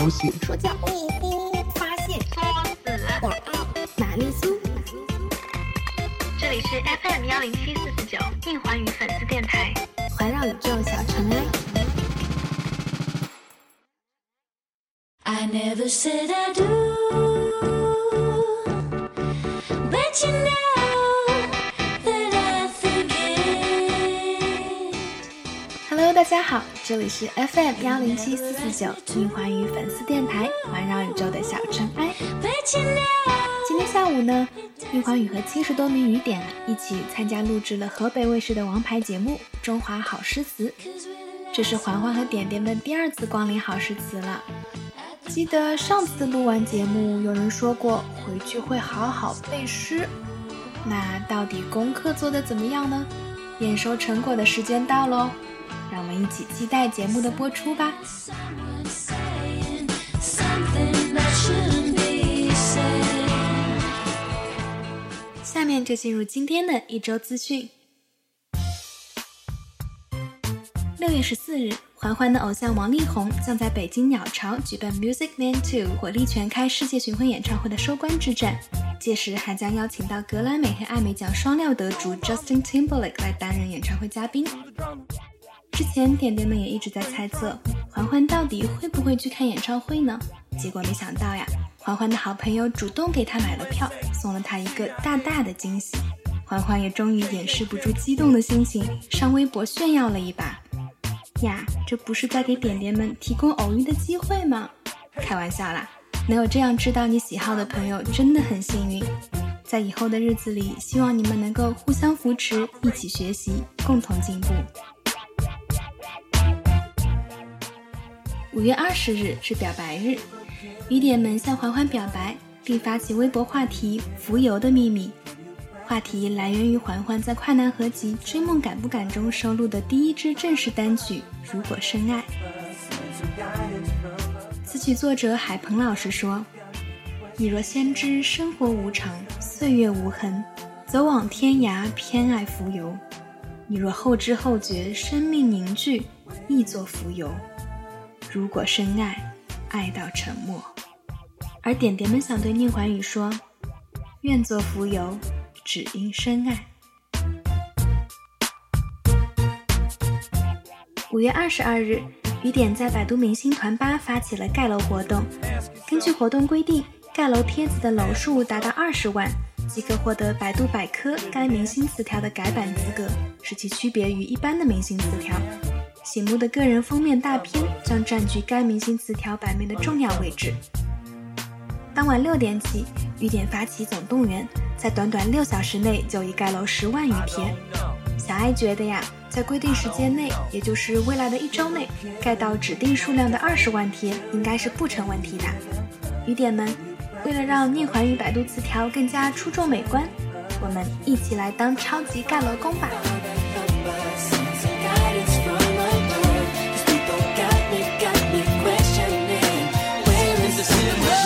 高兴。说教，发现，作死，玛丽苏。这里是 FM 幺零七四四九硬环宇粉丝电台，环绕宇宙小尘埃。I never said I do, 大家好，这里是 FM 幺零七四四九硬环宇粉丝电台，环绕宇宙的小尘埃。今天下午呢，硬环宇和七十多名雨点一起参加录制了河北卫视的王牌节目《中华好诗词》，这是环环和点点们第二次光临好诗词了。记得上次录完节目，有人说过回去会好好背诗。那到底功课做得怎么样呢？验收成果的时间到喽，让我们一起期待节目的播出吧。下面就进入今天的一周资讯。六月十四日，环环的偶像王力宏将在北京鸟巢举办 Music Man 2火力全开世界巡回演唱会的收官之战，届时还将邀请到格莱美和艾美奖双料得主 Justin Timberlake 来担任演唱会嘉宾。之前点点们也一直在猜测，环环到底会不会去看演唱会呢？结果没想到呀，环环的好朋友主动给他买了票，送了他一个大大的惊喜。环环也终于掩饰不住激动的心情，上微博炫耀了一把。呀，这不是在给点点们提供偶遇的机会吗？开玩笑啦，能有这样知道你喜好的朋友真的很幸运。在以后的日子里，希望你们能够互相扶持，一起学习，共同进步。五月二十日是表白日，雨点们向环环表白，并发起微博话题“浮游的秘密”。话题来源于环环在快男合集《追梦敢不敢》中收录的第一支正式单曲《如果深爱》。词曲作者海鹏老师说：“你若先知生活无常，岁月无痕，走往天涯，偏爱浮游；你若后知后觉，生命凝聚，亦作浮游。如果深爱，爱到沉默。”而点点们想对宁桓宇说：“愿做浮游。”只因深爱。五月二十二日，雨点在百度明星团吧发起了盖楼活动。根据活动规定，盖楼帖子的楼数达到二十万，即可获得百度百科该明星词条的改版资格，使其区别于一般的明星词条。醒目的个人封面大片将占据该明星词条版面的重要位置。当晚六点起，雨点发起总动员，在短短六小时内就已盖楼十万余贴。小爱觉得呀，在规定时间内，也就是未来的一周内，盖到指定数量的二十万贴，应该是不成问题的。雨点们，为了让逆环与百度词条更加出众美观，我们一起来当超级盖楼工吧！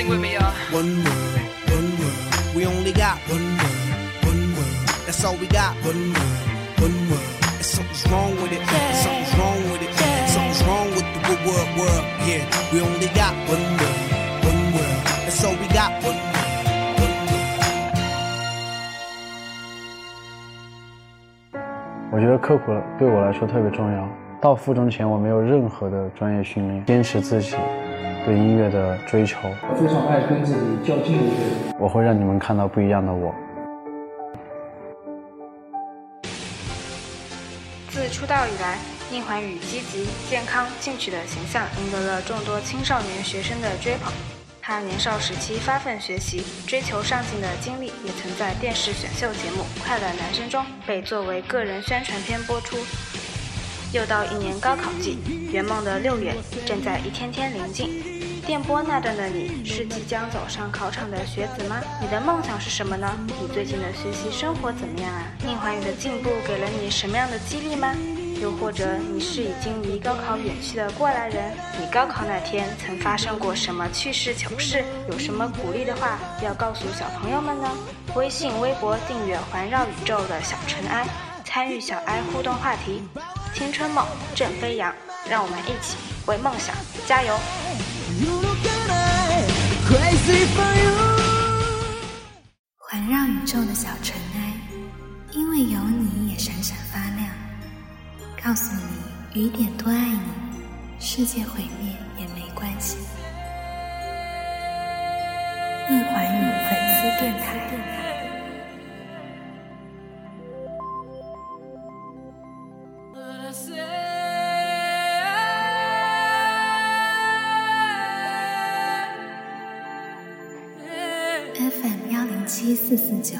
Sing with me, y'all. One word, one word. We only got one word, one word. That's all we got. One word, one word. And something's wrong with it. Yeah. Something's wrong with it. Yeah. Something's wrong with the word, word, word. Yeah, we only got one word, one word. That's all we got. One word, one word. 我觉得刻苦对我来说特别重要。到附中前，我没有任何的专业训练，坚持自己对音乐的追求。非常爱跟自己较劲的一个人。我会让你们看到不一样的我。自出道以来，宁桓宇积极、健康、进取的形象赢得了众多青少年学生的追捧。他年少时期发奋学习、追求上进的经历，也曾在电视选秀节目《快乐男生》中被作为个人宣传片播出。又到一年高考季，圆梦的六月正在一天天临近。电波那段的你是即将走上考场的学子吗？你的梦想是什么呢？你最近的学习生活怎么样啊？宁怀宇的进步给了你什么样的激励吗？又或者你是已经离高考远去的过来人？你高考那天曾发生过什么趣事糗事？有什么鼓励的话要告诉小朋友们呢？微信、微博订阅“环绕宇宙”的小尘埃，参与小埃互动话题，青春梦正飞扬，让我们一起为梦想加油！环绕宇宙的小尘埃，因为有你也闪闪发亮。告诉你，雨点多爱你，世界毁灭也没关系。一环宇粉丝电台。一四四九，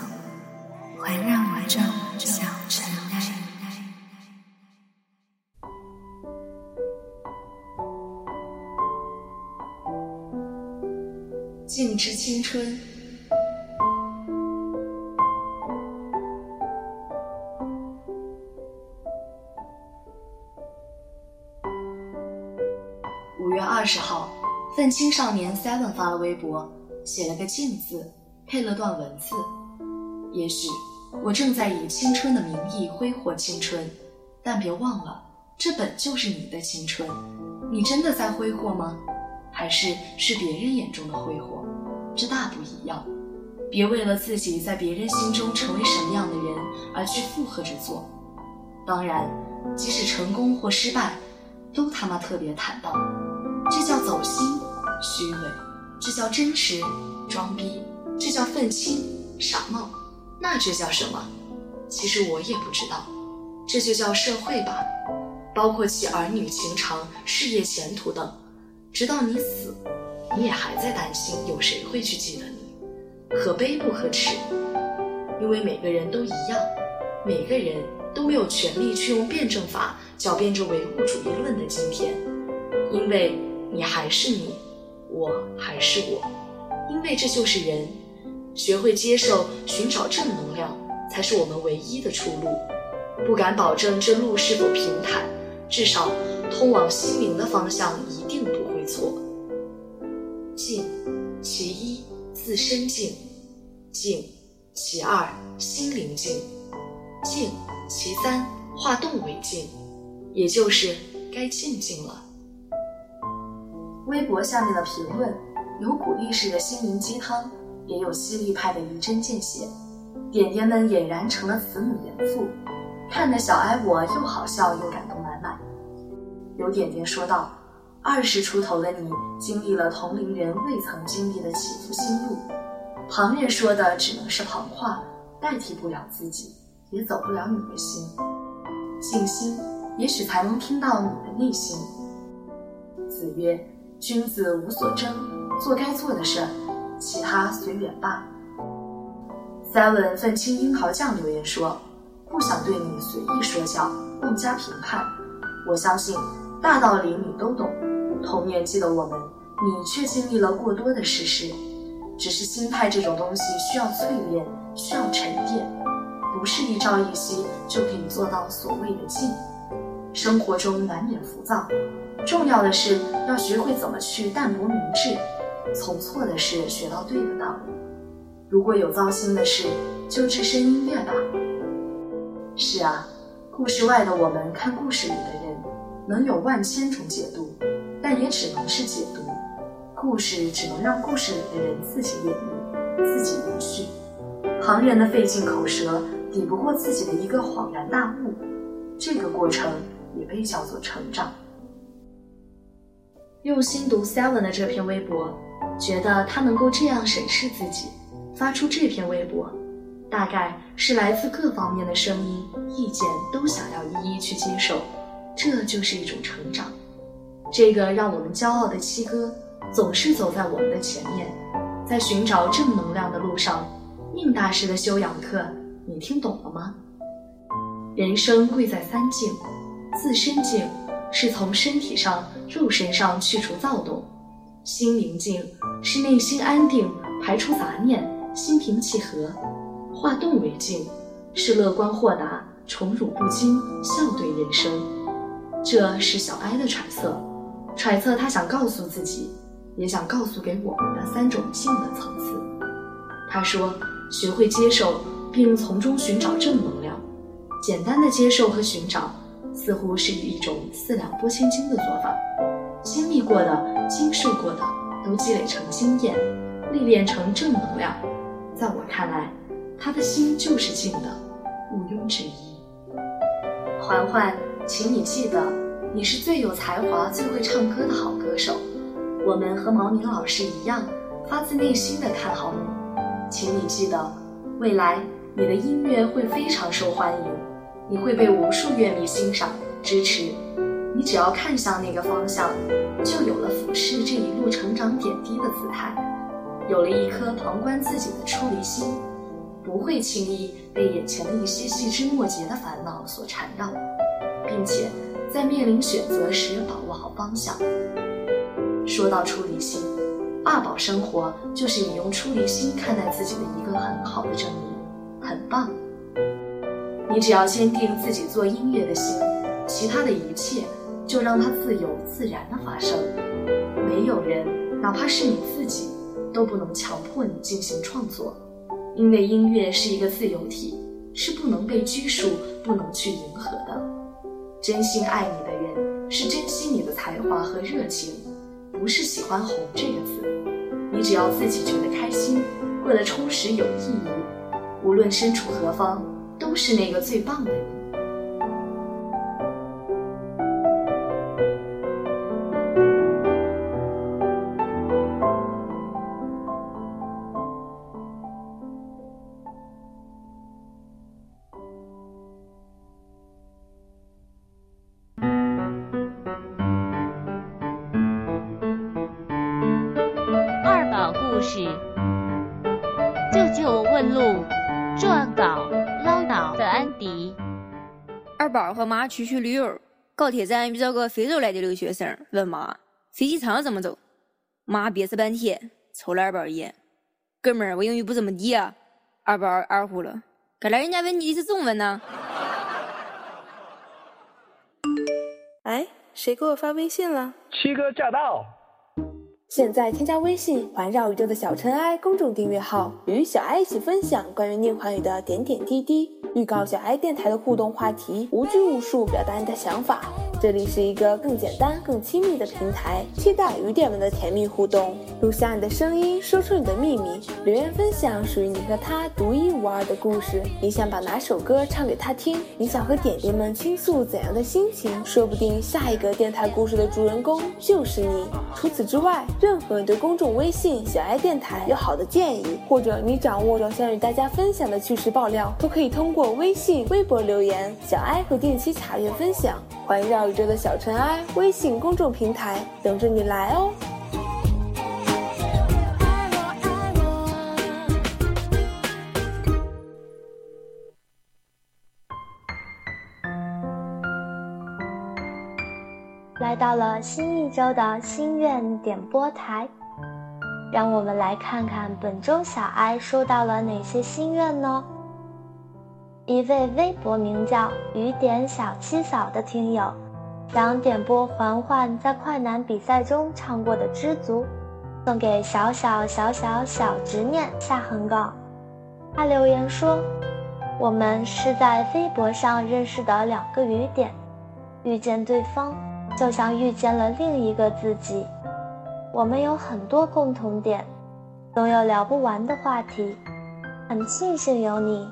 环绕宇宙小尘埃。静之青春。五月二十号，愤青少年 Seven 发了微博，写了个“静”字，配了段文字。也许我正在以青春的名义挥霍青春，但别忘了，这本就是你的青春。你真的在挥霍吗？还是是别人眼中的挥霍？这大不一样。别为了自己在别人心中成为什么样的人而去附和着做。当然，即使成功或失败，都他妈特别坦荡。这叫走心、虚伪，这叫真实、装逼，这叫愤青、傻帽。那这叫什么？其实我也不知道。这就叫社会吧，包括其儿女情长、事业前途等。直到你死，你也还在担心有谁会去记得你，可悲不可耻。因为每个人都一样，每个人都没有权利去用辩证法狡辩着唯物主义论的今天，因为你还是你，我还是我，因为这就是人。学会接受，寻找正能量，才是我们唯一的出路。不敢保证这路是否平坦，至少通往心灵的方向一定不会错。静，其一，自身静；静，其二，心灵静；静，其三，化动为静，也就是该静静了。微博下面的评论，有鼓励式的心灵鸡汤，也有犀利派的一针见血。点点们俨然成了慈母严父，看得小哀我又好笑又感动满满。有点点说道：“二十出头的你，经历了同龄人未曾经历的起伏心路，旁人说的只能是旁话，代替不了自己，也走不了你的心。静心，也许才能听到你的内心。”子曰：“君子无所争，做该做的事儿，其他随缘吧。” Seven 愤青樱桃酱留言说：“不想对你随意说教，更加评判。我相信大道理你都懂，同年纪的我们，你却经历了过多的世事。只是心态这种东西需要淬炼，需要沉淀，不是一朝一夕就可以做到所谓的静。生活中难免浮躁，重要的是要学会怎么去淡泊明志，从错的事学到对的道理。”如果有糟心的事，就置身音乐吧。是啊，故事外的我们看故事里的人，能有万千种解读，但也只能是解读。故事只能让故事里的人自己演绎，自己延续。旁人的费尽口舌，抵不过自己的一个恍然大悟。这个过程也被叫做成长。用心读 Seven 的这篇微博，觉得他能够这样审视自己。发出这篇微博，大概是来自各方面的声音、意见都想要一一去接受，这就是一种成长。这个让我们骄傲的七哥，总是走在我们的前面，在寻找正能量的路上。宁大师的修养课，你听懂了吗？人生贵在三静：自身静是从身体上、肉身上去除躁动；心宁静是内心安定，排除杂念，心平气和；化动为静是乐观豁达，宠辱不惊，笑对人生。这是小哀的揣测，揣测他想告诉自己，也想告诉给我们的三种静的层次。他说。学会接受，并从中寻找正能量。简单的接受和寻找，似乎是一种四两拨千斤的做法。经历过的、经受过的，都积累成经验，历练成正能量。在我看来，他的心就是静的，毋庸置疑。环环，请你记得，你是最有才华、最会唱歌的好歌手。我们和毛宁老师一样，发自内心的看好你。请你记得，未来你的音乐会非常受欢迎，你会被无数乐迷欣赏、支持。你只要看向那个方向，就有了俯视这一路成长点滴的姿态，有了一颗旁观自己的出离心，不会轻易被眼前的一些细枝末节的烦恼所缠绕，并且在面临选择时把握好方向。说到出离心。二宝生活就是你用出离心看待自己的一个很好的证明，很棒。你只要坚定自己做音乐的心，其他的一切就让它自由自然的发生。没有人，哪怕是你自己，都不能强迫你进行创作，因为音乐是一个自由体，是不能被拘束、不能去迎合的。真心爱你的人，是珍惜你的才华和热情。不是喜欢“红”这个字，你只要自己觉得开心，过得充实有意义，无论身处何方，都是那个最棒的你。和妈出去旅游，高铁站遇到个非洲来的留学生，问妈飞机场怎么走。妈憋死半天，瞅了二宝一眼：“哥们儿，我英语不怎么地啊。”二宝二呼了：“刚才人家问你的是中文呢。”哎，谁给我发微信了？七哥驾到！现在添加微信“环绕宇宙的小尘埃”公众订阅号，与小爱一起分享关于念环宇的点点滴滴。预告小爱电台的互动话题，无拘无束表达你的想法。这里是一个更简单、更亲密的平台，期待与点们的甜蜜互动。录下你的声音，说出你的秘密，留言分享属于你和他独一无二的故事。你想把哪首歌唱给他听？你想和点点们倾诉怎样的心情？说不定下一个电台故事的主人公就是你。除此之外，任何对公众微信小爱电台有好的建议，或者你掌握着想与大家分享的趣事爆料，都可以通过或微信、微博留言，小爱会定期查阅分享。环绕宇宙的小尘埃微信公众平台等着你来哦！来到了新一周的心愿点播台，让我们来看看本周小爱收到了哪些心愿呢？一位微博名叫“雨点小七嫂”的听友，想点播环环在快男比赛中唱过的《知足》，送给小小小小小执念下横杠。他留言说：“我们是在微博上认识的两个雨点，遇见对方就像遇见了另一个自己。我们有很多共同点，总有聊不完的话题。很庆幸有你。”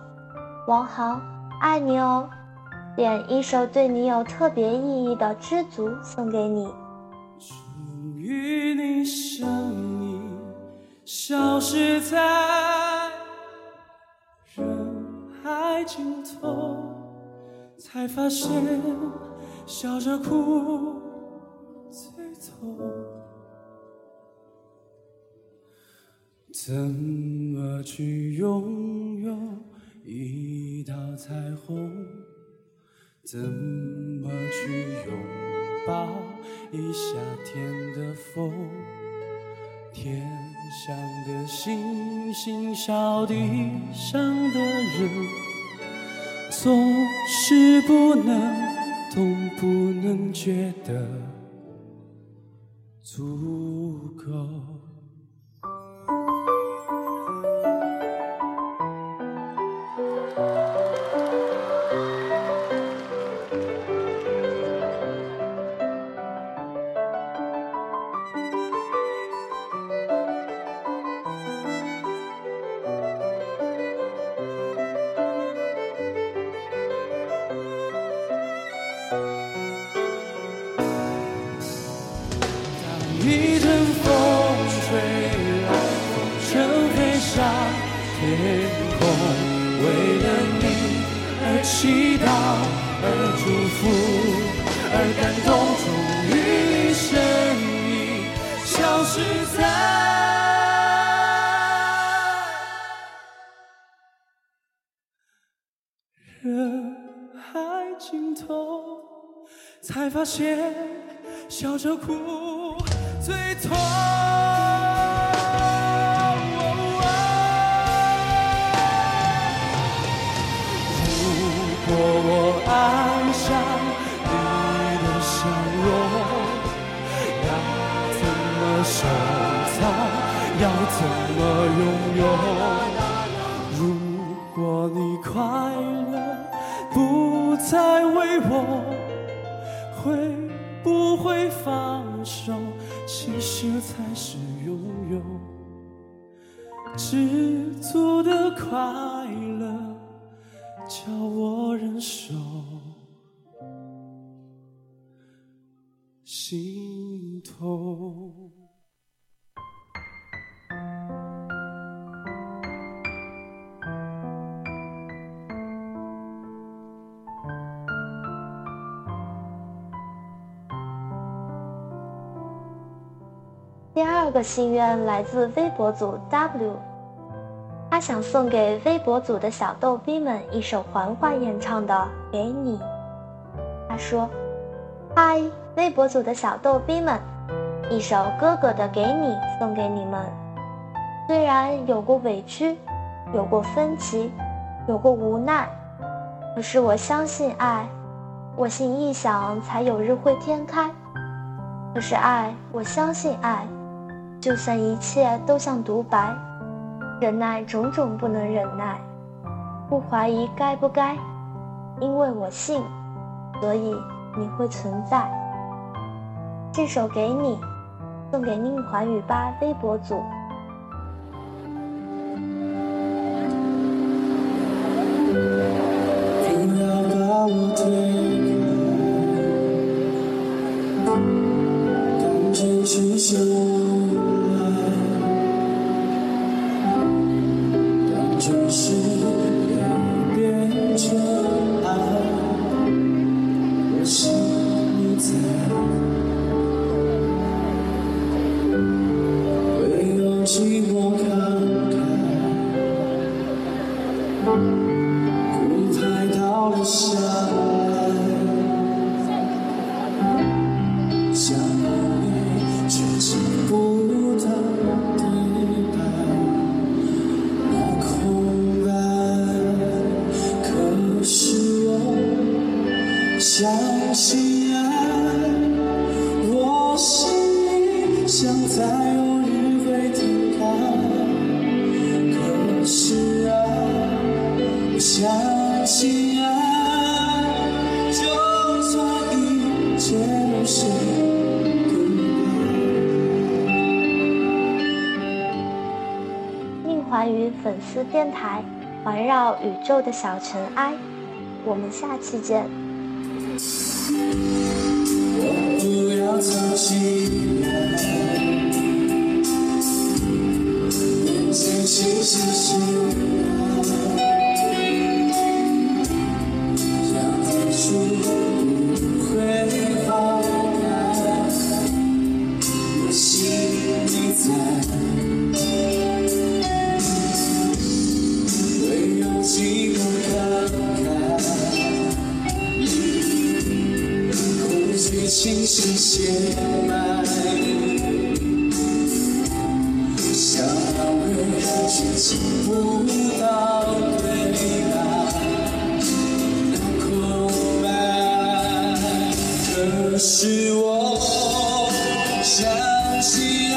王豪，爱你哦！点一首对你有特别意义的《知足》送给你。终于，你生命消失在人海尽头，才发现笑着哭最痛。怎么去拥有一道彩虹？怎么去拥抱一夏天的风？天上的星星笑地上的人，总是不能懂，不能觉得足够。天空，为了你而祈祷，而祝福，而感动，终于你身影消失在人海尽头，才发现笑着哭。最痛。收藏？要怎么拥有？如果你快乐不再为我，会不会放手？其实才是拥有，知足的快乐，叫我忍受第二个心愿来自微博组 W，他想送给微博组的小逗逼们一首环环演唱的《给你》。他说：“嗨，微博组的小逗逼们，一首哥哥的《给你》送给你们。虽然有过委屈，有过分歧，有过无奈，可是我相信爱，我心一想才有日会天开。可是爱，我相信爱。”就算一切都像独白，忍耐种种不能忍耐，不怀疑该不该，因为我信，所以你会存在。这首给你，送给宁环语吧微博组。电台，环绕宇宙的小尘埃。我们下期见。不要藏起来，眼前清晰醒来，让日出心事写满想要问却挤不到对白的空白可是我相信。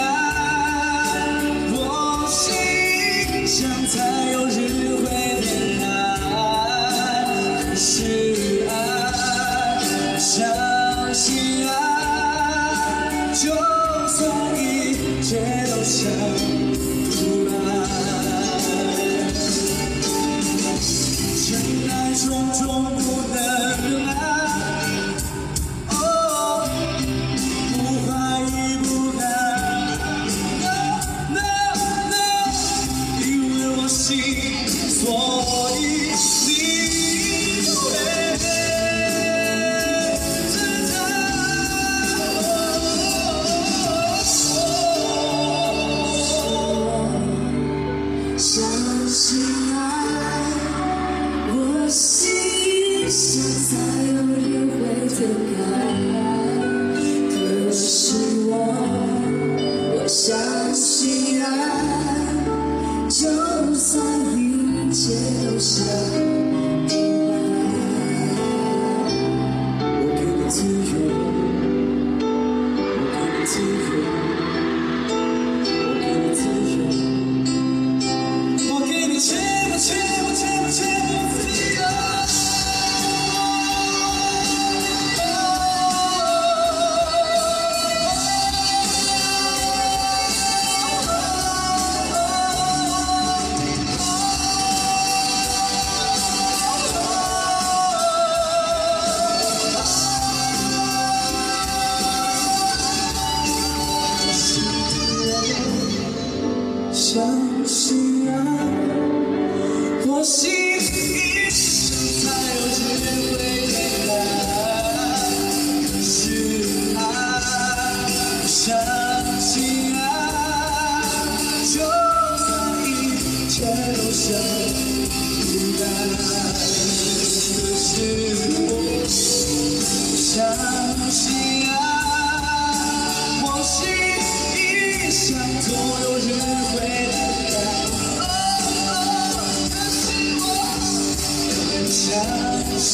我相信啊，往事一想总有人会懂。可是我，相信。